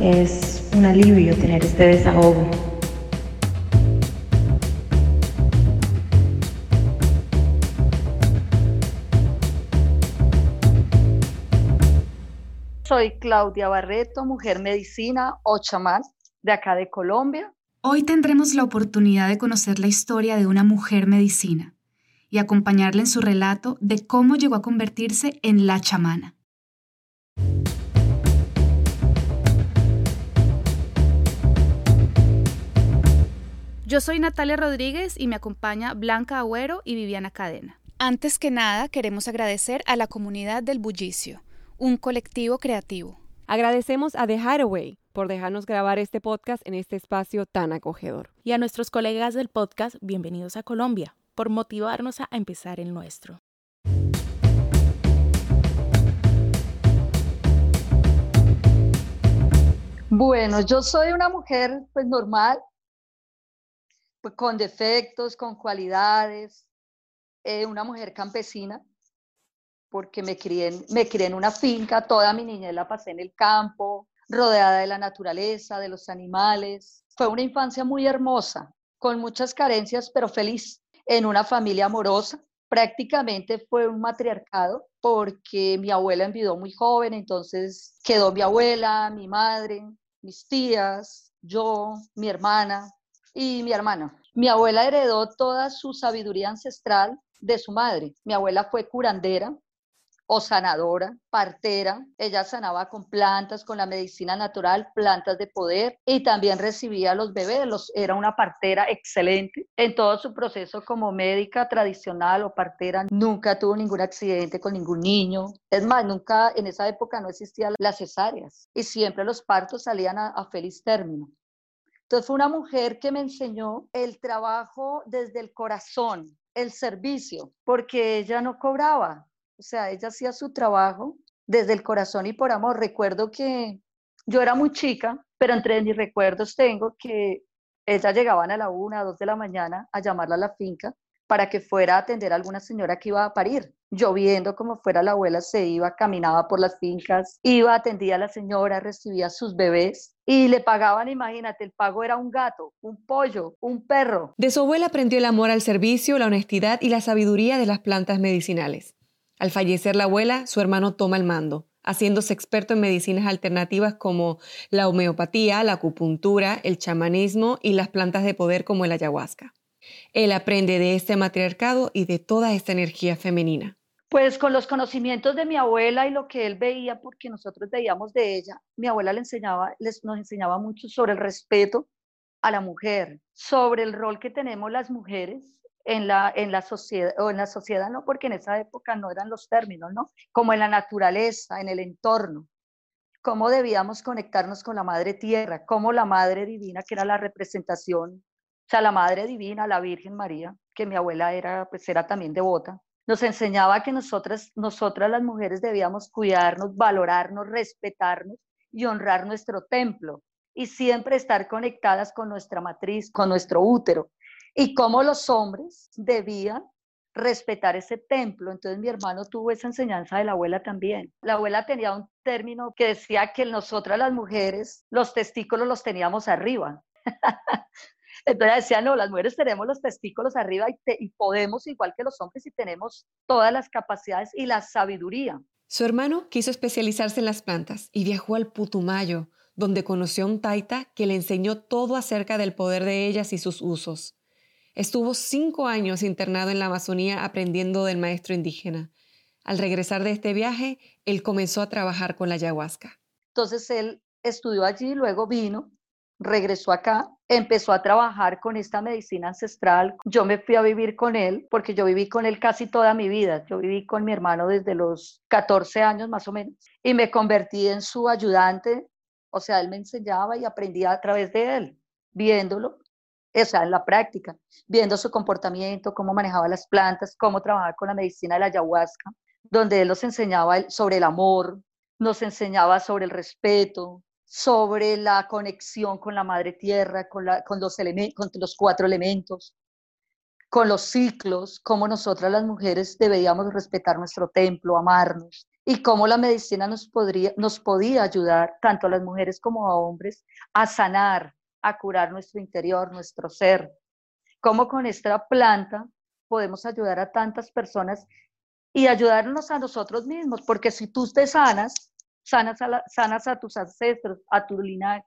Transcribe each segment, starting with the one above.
Es un alivio tener este desahogo. Soy Claudia Barreto, mujer medicina o chamán de acá de Colombia. Hoy tendremos la oportunidad de conocer la historia de una mujer medicina y acompañarla en su relato de cómo llegó a convertirse en la chamana. Yo soy Natalia Rodríguez y me acompaña Blanca Agüero y Viviana Cadena. Antes que nada, queremos agradecer a la comunidad del Bullicio, un colectivo creativo. Agradecemos a The Hideaway por dejarnos grabar este podcast en este espacio tan acogedor. Y a nuestros colegas del podcast, bienvenidos a Colombia, por motivarnos a empezar el nuestro. Bueno, yo soy una mujer pues normal, pues, con defectos, con cualidades, eh, una mujer campesina, porque me crié, en, me crié en una finca, toda mi niñez la pasé en el campo, rodeada de la naturaleza, de los animales. Fue una infancia muy hermosa, con muchas carencias, pero feliz, en una familia amorosa. Prácticamente fue un matriarcado porque mi abuela envidó muy joven, entonces quedó mi abuela, mi madre, mis tías, yo, mi hermana, y mi hermana. Mi abuela heredó toda su sabiduría ancestral de su madre. Mi abuela fue curandera o sanadora, partera. Ella sanaba con plantas, con la medicina natural, plantas de poder y también recibía a los bebés. Los, era una partera excelente en todo su proceso como médica tradicional o partera. Nunca tuvo ningún accidente con ningún niño. Es más, nunca en esa época no existían las cesáreas y siempre los partos salían a, a feliz término. Entonces fue una mujer que me enseñó el trabajo desde el corazón, el servicio, porque ella no cobraba, o sea, ella hacía su trabajo desde el corazón y por amor. Recuerdo que yo era muy chica, pero entre mis recuerdos tengo que ella llegaban a la una, a dos de la mañana a llamarla a la finca para que fuera a atender a alguna señora que iba a parir. Lloviendo como fuera la abuela, se iba, caminaba por las fincas, iba, atendía a la señora, recibía a sus bebés y le pagaban, imagínate, el pago era un gato, un pollo, un perro. De su abuela aprendió el amor al servicio, la honestidad y la sabiduría de las plantas medicinales. Al fallecer la abuela, su hermano toma el mando, haciéndose experto en medicinas alternativas como la homeopatía, la acupuntura, el chamanismo y las plantas de poder como el ayahuasca. Él aprende de este matriarcado y de toda esta energía femenina. Pues con los conocimientos de mi abuela y lo que él veía, porque nosotros veíamos de ella, mi abuela le enseñaba, les, nos enseñaba mucho sobre el respeto a la mujer, sobre el rol que tenemos las mujeres en la, en la sociedad, o en la sociedad no, porque en esa época no eran los términos, ¿no? Como en la naturaleza, en el entorno, cómo debíamos conectarnos con la Madre Tierra, cómo la Madre Divina, que era la representación o sea, la Madre Divina, la Virgen María, que mi abuela era, pues era también devota, nos enseñaba que nosotras, nosotras las mujeres debíamos cuidarnos, valorarnos, respetarnos y honrar nuestro templo y siempre estar conectadas con nuestra matriz, con nuestro útero. Y cómo los hombres debían respetar ese templo. Entonces mi hermano tuvo esa enseñanza de la abuela también. La abuela tenía un término que decía que nosotras las mujeres los testículos los teníamos arriba. Entonces decía, no, las mujeres tenemos los testículos arriba y, podemos, igual que los hombres, y tenemos todas las capacidades y la sabiduría. Su hermano quiso especializarse en las plantas y viajó al Putumayo, donde conoció a un taita que le enseñó todo acerca del poder de ellas y sus usos. Estuvo cinco años internado en la Amazonía aprendiendo del maestro indígena. Al regresar de este viaje, él comenzó a trabajar con la ayahuasca. Entonces él estudió allí, luego vino regresó acá, empezó a trabajar con esta medicina ancestral. Yo me fui a vivir con él porque yo viví con él casi toda mi vida. Yo viví con mi hermano desde los 14 años más o menos y me convertí en su ayudante. O sea, él me enseñaba y aprendía a través de él, viéndolo, o sea, en la práctica, viendo su comportamiento, cómo manejaba las plantas, cómo trabajaba con la medicina de la ayahuasca, donde él nos enseñaba sobre el amor, nos enseñaba sobre el respeto, sobre la conexión con la madre tierra, con, los, con los cuatro elementos, con los ciclos, cómo nosotras las mujeres deberíamos respetar nuestro templo, amarnos y cómo la medicina nos, podría, nos podía ayudar, tanto a las mujeres como a hombres, a sanar, a curar nuestro interior, nuestro ser. Cómo con esta planta podemos ayudar a tantas personas y ayudarnos a nosotros mismos, porque si tú te sanas, sanas a, sanas a tus ancestros, a tu linaje,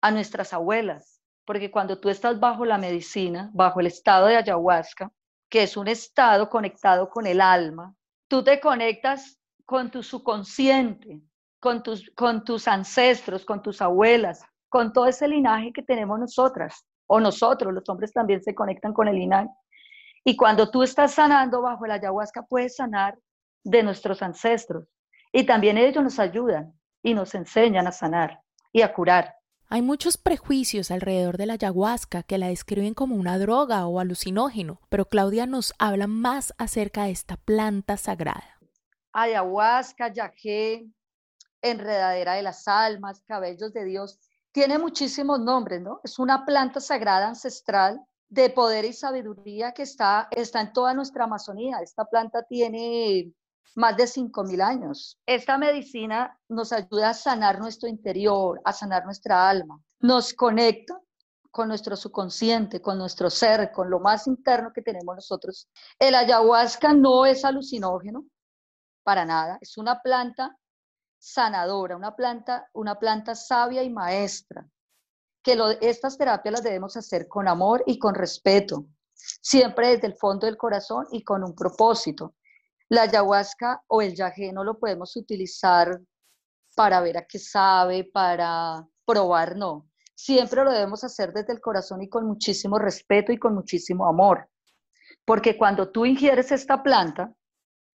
a nuestras abuelas, porque cuando tú estás bajo la medicina, bajo el estado de ayahuasca, que es un estado conectado con el alma, tú te conectas con tu subconsciente, con tus, con tus ancestros, con tus abuelas, con todo ese linaje que tenemos nosotras, o nosotros, los hombres también se conectan con el linaje. Y cuando tú estás sanando bajo la ayahuasca, puedes sanar de nuestros ancestros. Y también ellos nos ayudan y nos enseñan a sanar y a curar. Hay muchos prejuicios alrededor de la ayahuasca que la describen como una droga o alucinógeno, pero Claudia nos habla más acerca de esta planta sagrada ayahuasca, yagé, enredadera de las almas, cabellos de Dios. Tiene muchísimos nombres, ¿no? Es una planta sagrada ancestral de poder y sabiduría que está, está en toda nuestra Amazonía. Esta planta tiene más de 5.000 años. Esta medicina nos ayuda a sanar nuestro interior, a sanar nuestra alma. Nos conecta con nuestro subconsciente, con nuestro ser, con lo más interno que tenemos nosotros. El ayahuasca no es alucinógeno, para nada. Es una planta sanadora, una planta, una planta sabia y maestra. Que estas terapias las debemos hacer con amor y con respeto, siempre desde el fondo del corazón y con un propósito. La ayahuasca o el yagé no lo podemos utilizar para ver a qué sabe, para probar, no. Siempre lo debemos hacer desde el corazón y con muchísimo respeto y con muchísimo amor. Porque cuando tú ingieres esta planta,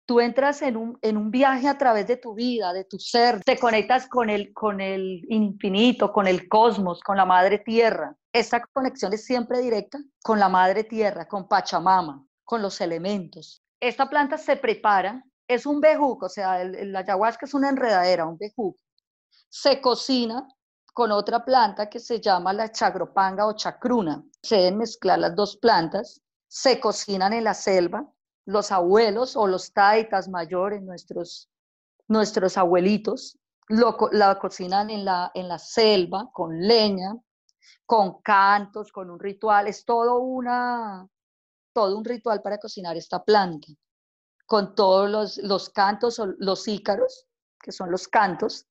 tú entras en un, en un viaje a través de tu vida, de tu ser, te conectas con el, con el infinito, con el cosmos, con la madre tierra. Esta conexión es siempre directa con la madre tierra, con Pachamama, con los elementos. Esta planta se prepara, es un bejuco, o sea, el, ayahuasca es una enredadera, un bejuco. Se cocina con otra planta que se llama la chagropanga o chacruna. Se deben mezclar las dos plantas, se cocinan en la selva, los abuelos o los taitas mayores, nuestros, nuestros abuelitos, lo, la cocinan en la, en la selva con leña, con cantos, con un ritual. Es todo, una, todo un ritual para cocinar esta planta, con todos los, los cantos o los ícaros, que son los cantos,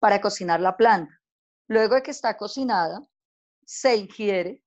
para cocinar la planta. Luego de que está cocinada, se ingiere,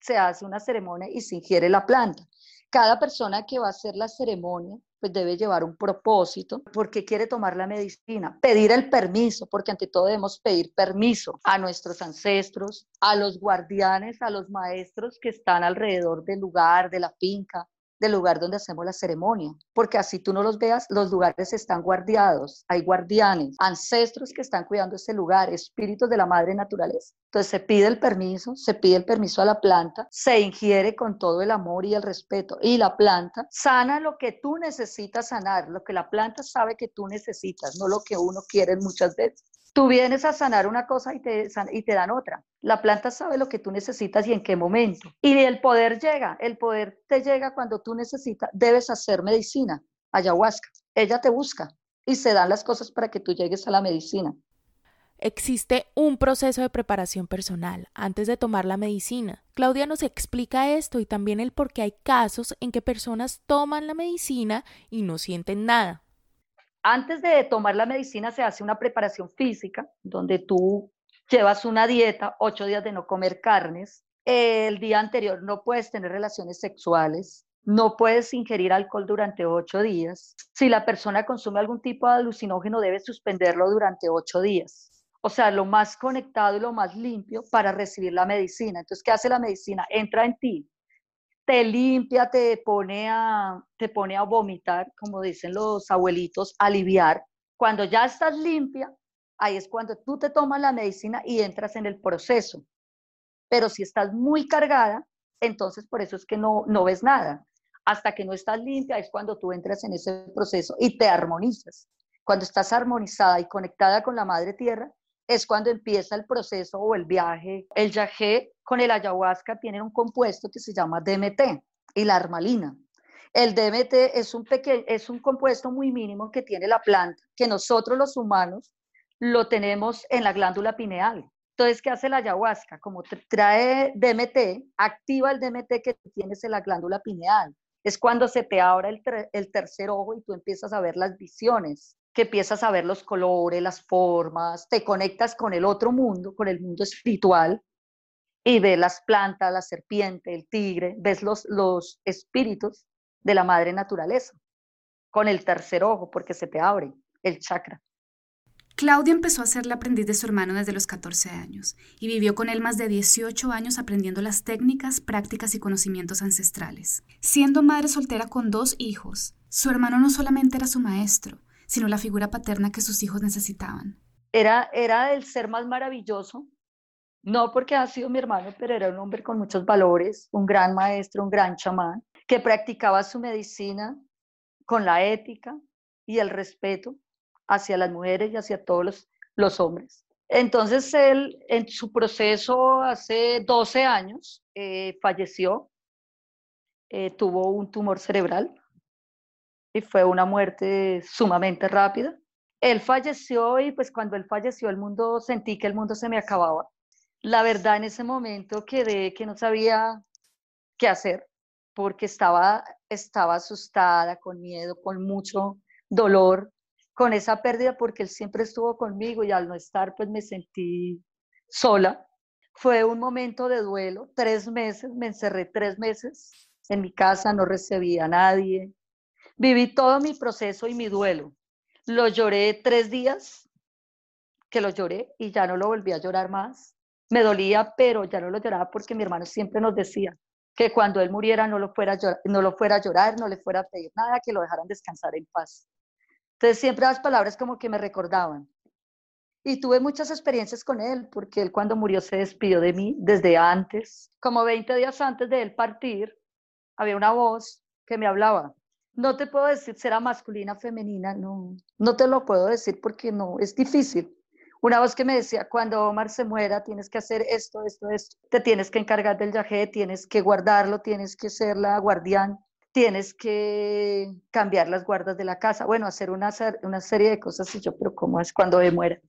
se hace una ceremonia y se ingiere la planta. Cada persona que va a hacer la ceremonia pues debe llevar un propósito, porque quiere tomar la medicina, pedir el permiso, porque ante todo debemos pedir permiso a nuestros ancestros, a los guardianes, a los maestros que están alrededor del lugar, de la finca, del lugar donde hacemos la ceremonia, porque así tú no los veas, los lugares están guardiados, hay guardianes, ancestros que están cuidando ese lugar, espíritus de la madre naturaleza. Entonces se pide el permiso, se pide el permiso a la planta, se ingiere con todo el amor y el respeto y la planta sana lo que tú necesitas sanar, lo que la planta sabe que tú necesitas, no lo que uno quiere muchas veces. Tú vienes a sanar una cosa y te, y te dan otra. La planta sabe lo que tú necesitas y en qué momento. Y el poder llega, el poder te llega cuando tú necesitas, debes hacer medicina, ayahuasca. Ella te busca y se dan las cosas para que tú llegues a la medicina. Existe un proceso de preparación personal antes de tomar la medicina. Claudia nos explica esto y también el por qué hay casos en que personas toman la medicina y no sienten nada. Antes de tomar la medicina se hace una preparación física, donde tú llevas una dieta, ocho días de no comer carnes. El día anterior no puedes tener relaciones sexuales, no puedes ingerir alcohol durante ocho días. Si la persona consume algún tipo de alucinógeno, debe suspenderlo durante ocho días. O sea, lo más conectado y lo más limpio para recibir la medicina. Entonces, ¿qué hace la medicina? Entra en ti, te limpia, te pone a, te pone a vomitar, como dicen los abuelitos, aliviar. Cuando ya estás limpia, ahí es cuando tú te tomas la medicina y entras en el proceso. Pero si estás muy cargada, entonces por eso es que no, no ves nada. Hasta que no estás limpia es cuando tú entras en ese proceso y te armonizas. Cuando estás armonizada y conectada con la madre tierra, es cuando empieza el proceso o el viaje. El yagé con el ayahuasca tienen un compuesto que se llama DMT y la armalina. El DMT es un, es un compuesto muy mínimo que tiene la planta, que nosotros los humanos lo tenemos en la glándula pineal. Entonces, ¿qué hace la ayahuasca? Como trae DMT, activa el DMT que tienes en la glándula pineal. Es cuando se te abre el, el tercer ojo y tú empiezas a ver las visiones, que empiezas a ver los colores, las formas, te conectas con el otro mundo, con el mundo espiritual, y ves las plantas, la serpiente, el tigre, ves los, los espíritus de la madre naturaleza, con el tercer ojo, porque se te abre el chakra. Claudia empezó a ser la aprendiz de su hermano desde los 14 años y vivió con él más de 18 años aprendiendo las técnicas, prácticas y conocimientos ancestrales. Siendo madre soltera con dos hijos, su hermano no solamente era su maestro, sino la figura paterna que sus hijos necesitaban. Era, era el ser más maravilloso, no porque ha sido mi hermano, pero era un hombre con muchos valores, un gran maestro, un gran chamán, que practicaba su medicina con la ética y el respeto hacia las mujeres y hacia todos los, hombres. Entonces él en su proceso hace 12 años eh, falleció, eh, tuvo un tumor cerebral y fue una muerte sumamente rápida. Él falleció y pues cuando él falleció el mundo, sentí que el mundo se me acababa. La verdad en ese momento quedé que no sabía qué hacer porque estaba, estaba asustada, con miedo, con mucho dolor, con esa pérdida porque él siempre estuvo conmigo y al no estar pues me sentí sola. Fue un momento de duelo, tres meses, me encerré tres meses en mi casa, no recibía a nadie. Viví todo mi proceso y mi duelo. Lo lloré tres días, que lo lloré y ya no lo volví a llorar más. Me dolía, pero ya no lo lloraba porque mi hermano siempre nos decía que cuando él muriera no lo fuera no lo fuera a llorar, no le fuera a pedir nada, que lo dejaran descansar en paz. Entonces siempre las palabras como que me recordaban. Y tuve muchas experiencias con él, porque él cuando murió se despidió de mí desde antes. Como 20 días antes de él partir, había una voz que me hablaba. No te puedo decir si era masculina femenina, no, no te lo puedo decir porque no, es difícil. Una voz que me decía, cuando Omar se muera, tienes que hacer esto, esto, esto. Te tienes que encargar del yajé, tienes que guardarlo, tienes que ser la guardián tienes que cambiar las guardas de la casa, bueno, hacer una, una serie de cosas y yo, pero ¿cómo es cuando me muera?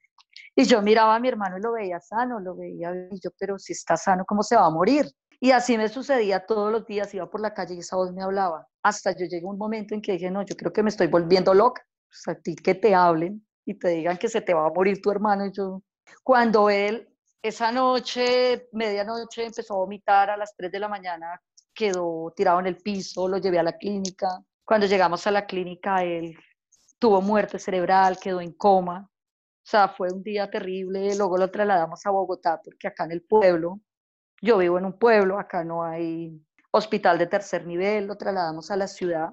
Y yo miraba a mi hermano y lo veía sano, lo veía y yo, pero si está sano, ¿cómo se va a morir? Y así me sucedía todos los días, iba por la calle y esa voz me hablaba. Hasta yo llegué a un momento en que dije, no, yo creo que me estoy volviendo loca. O sea, a ti que te hablen y te digan que se te va a morir tu hermano. Y yo, cuando él, esa noche, medianoche, empezó a vomitar a las 3 de la mañana quedó tirado en el piso, lo llevé a la clínica. Cuando llegamos a la clínica, él tuvo muerte cerebral, quedó en coma. O sea, fue un día terrible. Luego lo trasladamos a Bogotá porque acá en el pueblo, yo vivo en un pueblo, acá no hay hospital de tercer nivel, lo trasladamos a la ciudad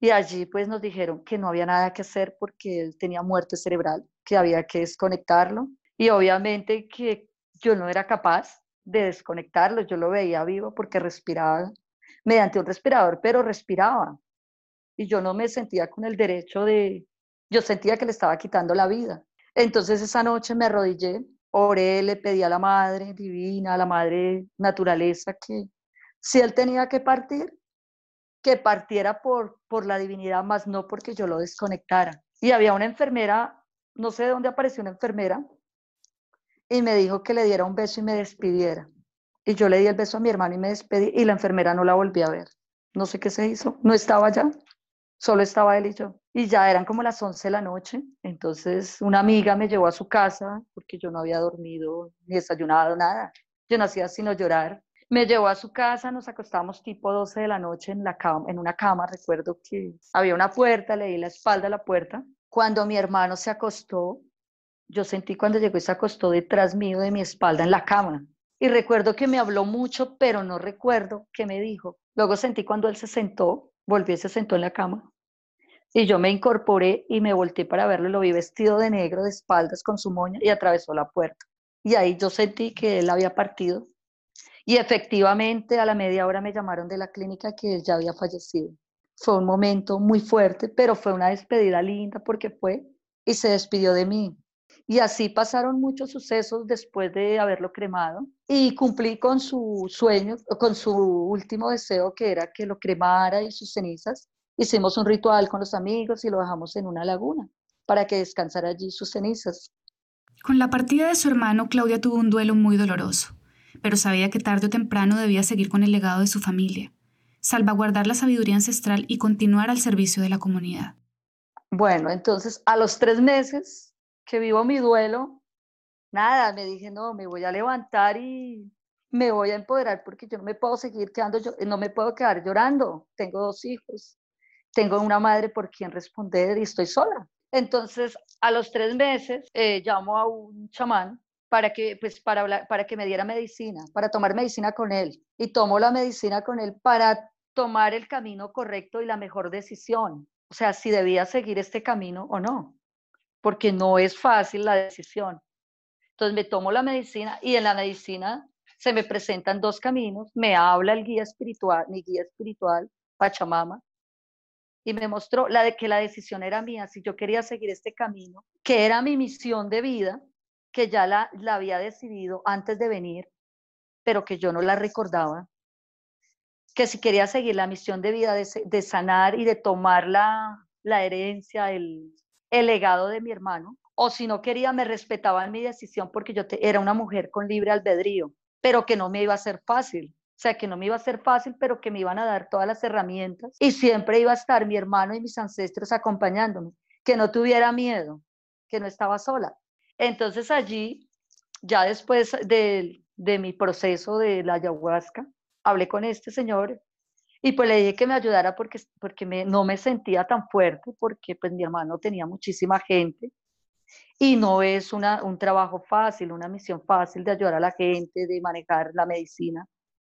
y allí pues nos dijeron que no había nada que hacer porque él tenía muerte cerebral, que había que desconectarlo y obviamente que yo no era capaz de desconectarlo, yo lo veía vivo porque respiraba mediante un respirador, pero respiraba. Y yo no me sentía con el derecho de, yo sentía que le estaba quitando la vida. Entonces esa noche me arrodillé, oré, le pedí a la Madre Divina, a la Madre Naturaleza, que si él tenía que partir, que partiera por, por la divinidad, más no porque yo lo desconectara. Y había una enfermera, no sé de dónde apareció una enfermera, y me dijo que le diera un beso y me despidiera. Y yo le di el beso a mi hermano y me despedí y la enfermera no la volví a ver. No sé qué se hizo, no estaba allá, solo estaba él y yo. Y ya eran como las 11 de la noche, entonces una amiga me llevó a su casa porque yo no había dormido ni desayunado, nada. Yo no hacía sino llorar. Me llevó a su casa, nos acostamos tipo 12 de la noche en, la cama, en una cama, recuerdo que había una puerta, le di la espalda a la puerta. Cuando mi hermano se acostó, yo sentí cuando llegó y se acostó detrás mío de mi espalda en la cama. Y recuerdo que me habló mucho, pero no recuerdo qué me dijo. Luego sentí cuando él se sentó, volvió y se sentó en la cama. Y yo me incorporé y me volteé para verlo. Lo vi vestido de negro, de espaldas, con su moña y atravesó la puerta. Y ahí yo sentí que él había partido. Y efectivamente a la media hora me llamaron de la clínica que ya había fallecido. Fue un momento muy fuerte, pero fue una despedida linda porque fue y se despidió de mí Y así pasaron muchos sucesos después de haberlo cremado y cumplí con su sueño, con su último deseo que era que lo cremara y sus cenizas. Hicimos un ritual con los amigos y lo dejamos en una laguna para que descansara allí sus cenizas. Con la partida de su hermano, Claudia tuvo un duelo muy doloroso, pero sabía que tarde o temprano debía seguir con el legado de su familia, salvaguardar la sabiduría ancestral y continuar al servicio de la comunidad. Bueno, entonces a los tres meses que vivo mi duelo, nada, me dije, no, me voy a levantar y me voy a empoderar porque yo no me puedo seguir quedando, yo, no me puedo quedar llorando. Tengo dos hijos, tengo una madre por quien responder y estoy sola. Entonces, a los tres meses, eh, llamo a un chamán para que, pues, para, para que me diera medicina, para tomar medicina con él. Y tomo la medicina con él para tomar el camino correcto y la mejor decisión. O sea, si debía seguir este camino o no, porque no es fácil la decisión. Entonces me tomo la medicina y en la medicina se me presentan dos caminos. Me habla el guía espiritual, mi guía espiritual, Pachamama, y me mostró la de que la decisión era mía, si yo quería seguir este camino, que era mi misión de vida, que ya la, había decidido antes de venir, pero que yo no la recordaba, que si quería seguir la misión de vida de, sanar y de tomar la, la herencia, el, el, legado de mi hermano, o si no quería, me respetaban mi decisión porque yo era una mujer con libre albedrío, pero que no me iba a ser fácil, o sea, que no me iba a ser fácil, pero que me iban a dar todas las herramientas y siempre iba a estar mi hermano y mis ancestros acompañándome, que no tuviera miedo, que no estaba sola. Entonces allí, ya después de, mi proceso de la ayahuasca, hablé con este señor y pues le dije que me ayudara porque, porque me, no me sentía tan fuerte, porque pues mi hermano tenía muchísima gente y no es una, un trabajo fácil, una misión fácil de ayudar a la gente, de manejar la medicina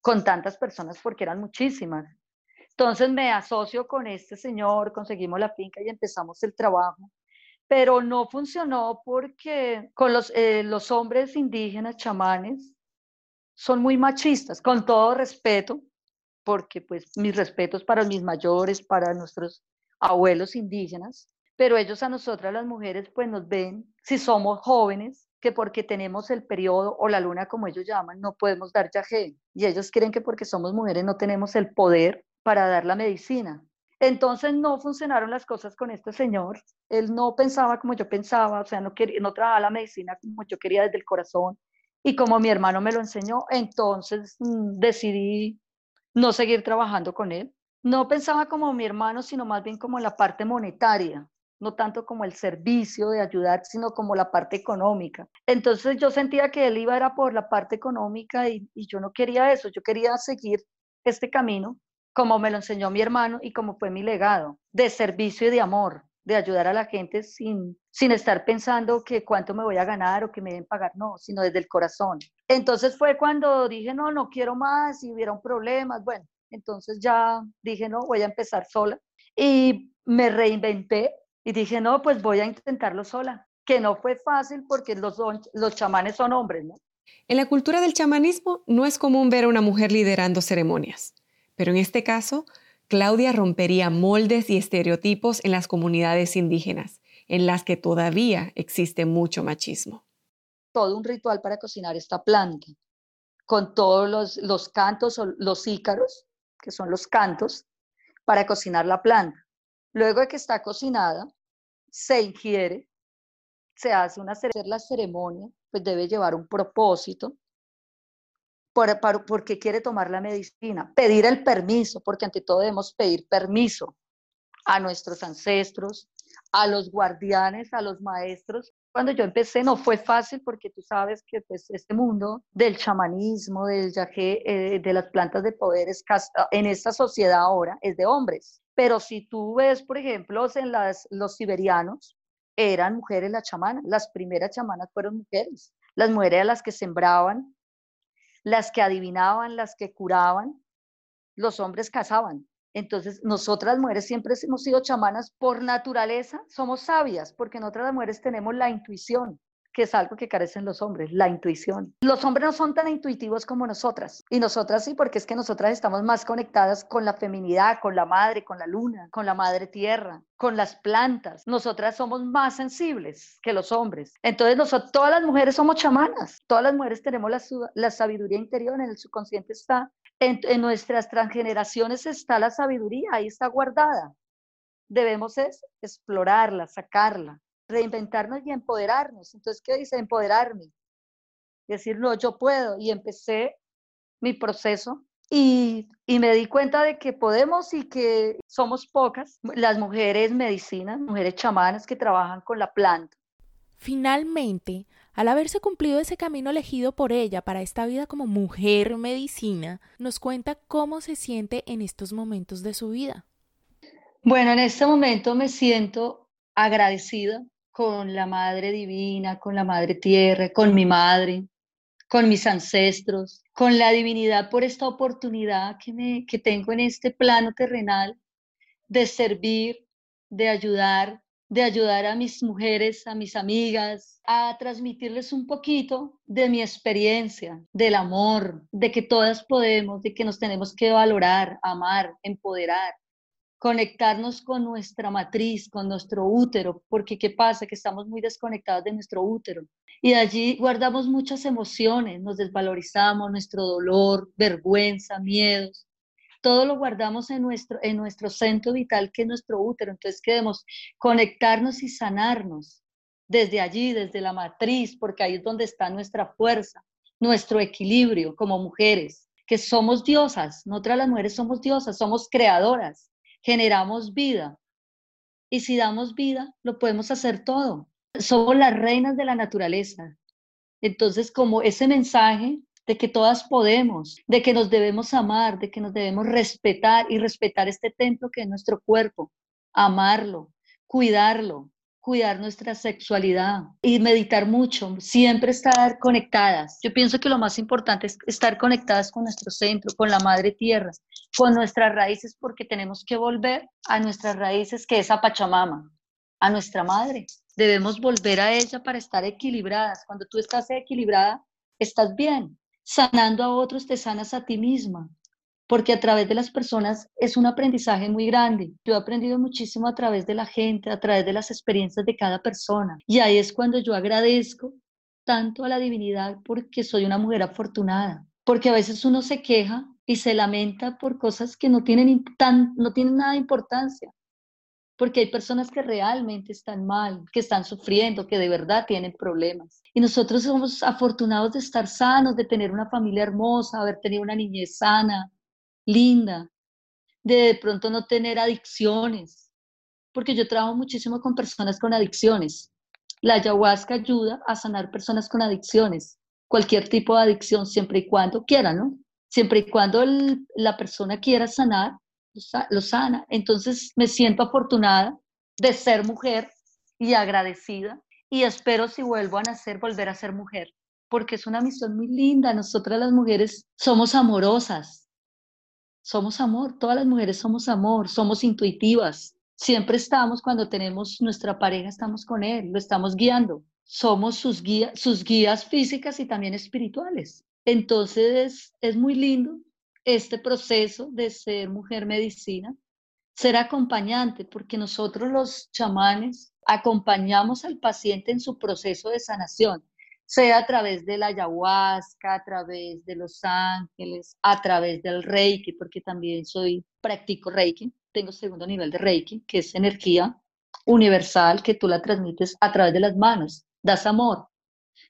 con tantas personas porque eran muchísimas. Entonces me asocio con este señor, conseguimos la finca y empezamos el trabajo, pero no funcionó porque con los, eh, los hombres indígenas, chamanes, son muy machistas, con todo respeto, porque pues mis respetos para mis mayores, para nuestros abuelos indígenas, pero ellos a nosotras las mujeres pues nos ven, si somos jóvenes, que porque tenemos el periodo o la luna como ellos llaman, no podemos dar yagé. Y ellos creen que porque somos mujeres no tenemos el poder para dar la medicina. Entonces no funcionaron las cosas con este señor. Él no pensaba como yo pensaba, o sea, no, quería, no trabajaba la medicina como yo quería desde el corazón. Y como mi hermano me lo enseñó, entonces mm, decidí no seguir trabajando con él. No pensaba como mi hermano, sino más bien como la parte monetaria no tanto como el servicio de ayudar, sino como la parte económica. Entonces yo sentía que él iba era por la parte económica y, yo no quería eso, yo quería seguir este camino como me lo enseñó mi hermano y como fue mi legado, de servicio y de amor, de ayudar a la gente sin, sin estar pensando que cuánto me voy a ganar o que me deben pagar, no, sino desde el corazón. Entonces fue cuando dije, no, no quiero más y hubieron problemas, bueno, entonces ya dije, no, voy a empezar sola y me reinventé y dije, no, pues voy a intentarlo sola, que no fue fácil porque los, los chamanes son hombres, ¿no? En la cultura del chamanismo no es común ver a una mujer liderando ceremonias, pero en este caso, Claudia rompería moldes y estereotipos en las comunidades indígenas, en las que todavía existe mucho machismo. Todo un ritual para cocinar esta planta, con todos los, los cantos o los ícaros, que son los cantos, para cocinar la planta. Luego de que está cocinada, se ingiere, se hace una la ceremonia, pues debe llevar un propósito, por, porque quiere tomar la medicina, pedir el permiso, porque ante todo debemos pedir permiso a nuestros ancestros, a los guardianes, a los maestros. Cuando yo empecé no fue fácil porque tú sabes que pues, este mundo del chamanismo, del yagé, eh, de las plantas de poder en esta sociedad ahora es de hombres. Pero si tú ves, por ejemplo, en las, los siberianos, eran mujeres las chamanas, las primeras chamanas fueron mujeres, las mujeres eran las que sembraban, las que adivinaban, las que curaban, los hombres cazaban. Entonces, nosotras mujeres siempre hemos sido chamanas por naturaleza, somos sabias, porque nosotras las mujeres tenemos la intuición, que es algo que carecen los hombres, la intuición. Los hombres no son tan intuitivos como nosotras, y nosotras sí, porque es que nosotras estamos más conectadas con la feminidad, con la madre, con la luna, con la madre tierra, con las plantas. Nosotras somos más sensibles que los hombres. Entonces, nosotros, todas las mujeres somos chamanas, todas las mujeres tenemos la, sabiduría interior, en el subconsciente está, en, en nuestras transgeneraciones está la sabiduría, ahí está guardada. Debemos es explorarla, sacarla reinventarnos y empoderarnos. Entonces, ¿qué dice? Empoderarme. Decir, no, yo puedo. Y empecé mi proceso y, y, me di cuenta de que podemos y que somos pocas las mujeres medicinas, mujeres chamanas que trabajan con la planta. Finalmente, al haberse cumplido ese camino elegido por ella para esta vida como mujer medicina, nos cuenta cómo se siente en estos momentos de su vida. Bueno, en este momento me siento agradecida con la Madre Divina, con la Madre Tierra, con mi madre, con mis ancestros, con la divinidad por esta oportunidad que, me, que tengo en este plano terrenal de servir, de ayudar, de ayudar a mis mujeres, a mis amigas, a transmitirles un poquito de mi experiencia, del amor, de que todas podemos, de que nos tenemos que valorar, amar, empoderar, conectarnos con nuestra matriz, con nuestro útero, porque ¿qué pasa? Que estamos muy desconectados de nuestro útero. Y allí guardamos muchas emociones, nos desvalorizamos, nuestro dolor, vergüenza, miedos. Todo lo guardamos en nuestro, en nuestro centro vital, que es nuestro útero. Entonces queremos conectarnos y sanarnos desde allí, desde la matriz, porque ahí es donde está nuestra fuerza, nuestro equilibrio como mujeres, que somos diosas. Nosotras las mujeres somos diosas, somos creadoras generamos vida. Y si damos vida, lo podemos hacer todo. Somos las reinas de la naturaleza. Entonces, como ese mensaje de que todas podemos, de que nos debemos amar, de que nos debemos respetar y respetar este templo que es nuestro cuerpo, amarlo, cuidarlo, cuidar nuestra sexualidad y meditar mucho, siempre estar conectadas. Yo pienso que lo más importante es estar conectadas con nuestro centro, con la madre tierra, con nuestras raíces, porque tenemos que volver a nuestras raíces, que es a Pachamama, a nuestra madre. Debemos volver a ella para estar equilibradas. Cuando tú estás equilibrada, estás bien. Sanando a otros, te sanas a ti misma porque a través de las personas es un aprendizaje muy grande. Yo he aprendido muchísimo a través de la gente, a través de las experiencias de cada persona. Y ahí es cuando yo agradezco tanto a la divinidad porque soy una mujer afortunada, porque a veces uno se queja y se lamenta por cosas que no tienen, tan, no tienen nada de importancia, porque hay personas que realmente están mal, que están sufriendo, que de verdad tienen problemas. Y nosotros somos afortunados de estar sanos, de tener una familia hermosa, haber tenido una niñez sana, linda, de de pronto no tener adicciones, porque yo trabajo muchísimo con personas con adicciones. La ayahuasca ayuda a sanar personas con adicciones, cualquier tipo de adicción, siempre y cuando quiera, ¿no? Siempre y cuando la persona quiera sanar, lo sana. Entonces me siento afortunada de ser mujer y agradecida y espero si vuelvo a nacer volver a ser mujer, porque es una misión muy linda. Nosotras las mujeres somos amorosas, somos amor, todas las mujeres somos amor, somos intuitivas. Siempre estamos cuando tenemos nuestra pareja, estamos con él, lo estamos guiando. Somos sus, guías, sus guías físicas y también espirituales. Entonces es muy lindo este proceso de ser mujer medicina, ser acompañante, porque nosotros los chamanes acompañamos al paciente en su proceso de sanación sea a través de la ayahuasca, a través de los ángeles, a través del reiki, porque también soy, practico reiki, tengo segundo nivel de reiki, que es energía universal que tú la transmites a través de las manos, das amor.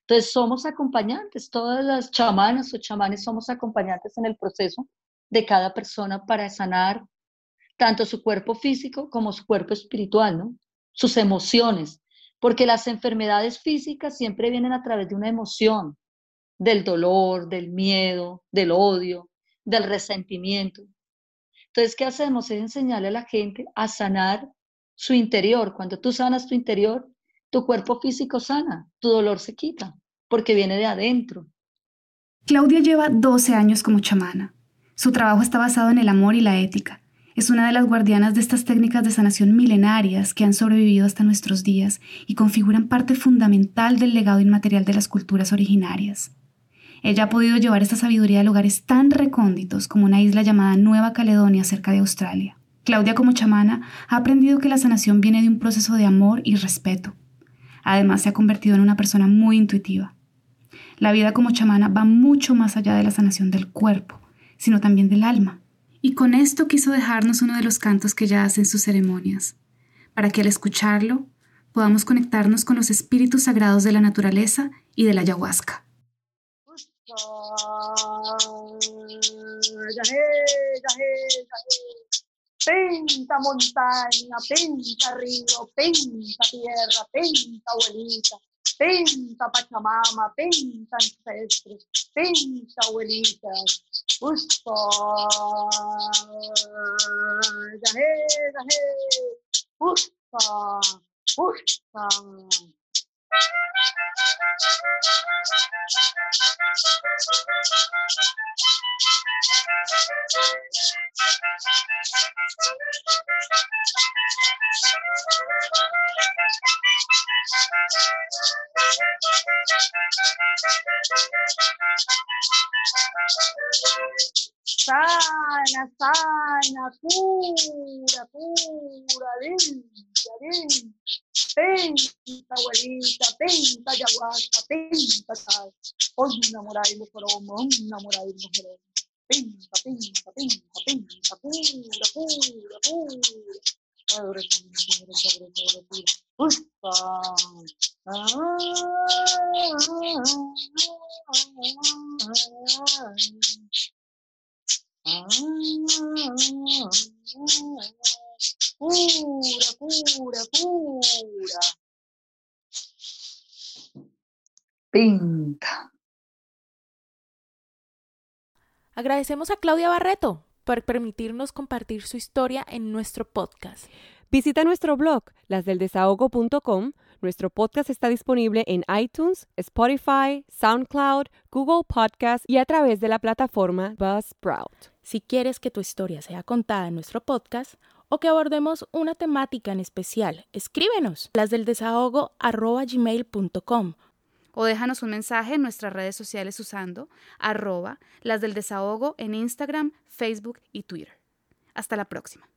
Entonces somos acompañantes, todas las chamanas o chamanes somos acompañantes en el proceso de cada persona para sanar tanto su cuerpo físico como su cuerpo espiritual, ¿no? Sus emociones, porque las enfermedades físicas siempre vienen a través de una emoción, del dolor, del miedo, del odio, del resentimiento. Entonces, ¿qué hacemos? Es enseñarle a la gente a sanar su interior. Cuando tú sanas tu interior, tu cuerpo físico sana, tu dolor se quita, porque viene de adentro. Claudia lleva 12 años como chamana. Su trabajo está basado en el amor y la ética. Es una de las guardianas de estas técnicas de sanación milenarias que han sobrevivido hasta nuestros días y configuran parte fundamental del legado inmaterial de las culturas originarias. Ella ha podido llevar esta sabiduría a lugares tan recónditos como una isla llamada Nueva Caledonia cerca de Australia. Claudia como chamana ha aprendido que la sanación viene de un proceso de amor y respeto. Además se ha convertido en una persona muy intuitiva. La vida como chamana va mucho más allá de la sanación del cuerpo, sino también del alma. Y con esto quiso dejarnos uno de los cantos que ella hace en sus ceremonias, para que al escucharlo podamos conectarnos con los espíritus sagrados de la naturaleza y de la ayahuasca. Pinta montaña, pinta río, pinta tierra, pinta abuelita, pinta Pachamama, pinta ancestros, pinta abuelitas. Puspa, yahe, yahe, puspa, puspa. Sana, sana, pura, pura, limpia, limpia. Penta, abuelita, penta, ayahuasca, penta, tal. Hoy enamorarme poromo, enamorarme poromo. Penta, penta, penta, penta, pura, pura, pura. Cura, cura. Padre, Padre, Padre, Padre, Padre. Busca. Pura, pura, pura. Pinta. Agradecemos a Claudia Barreto por permitirnos compartir su historia en nuestro podcast. Visita nuestro blog, lasdeldesahogo.com. Nuestro podcast está disponible en iTunes, Spotify, SoundCloud, Google Podcast y a través de la plataforma Buzzsprout. Si quieres que tu historia sea contada en nuestro podcast o que abordemos una temática en especial, escríbenos lasdeldesahogo.gmail.com o déjanos un mensaje en nuestras redes sociales usando arroba las del desahogo en Instagram, Facebook y Twitter. Hasta la próxima.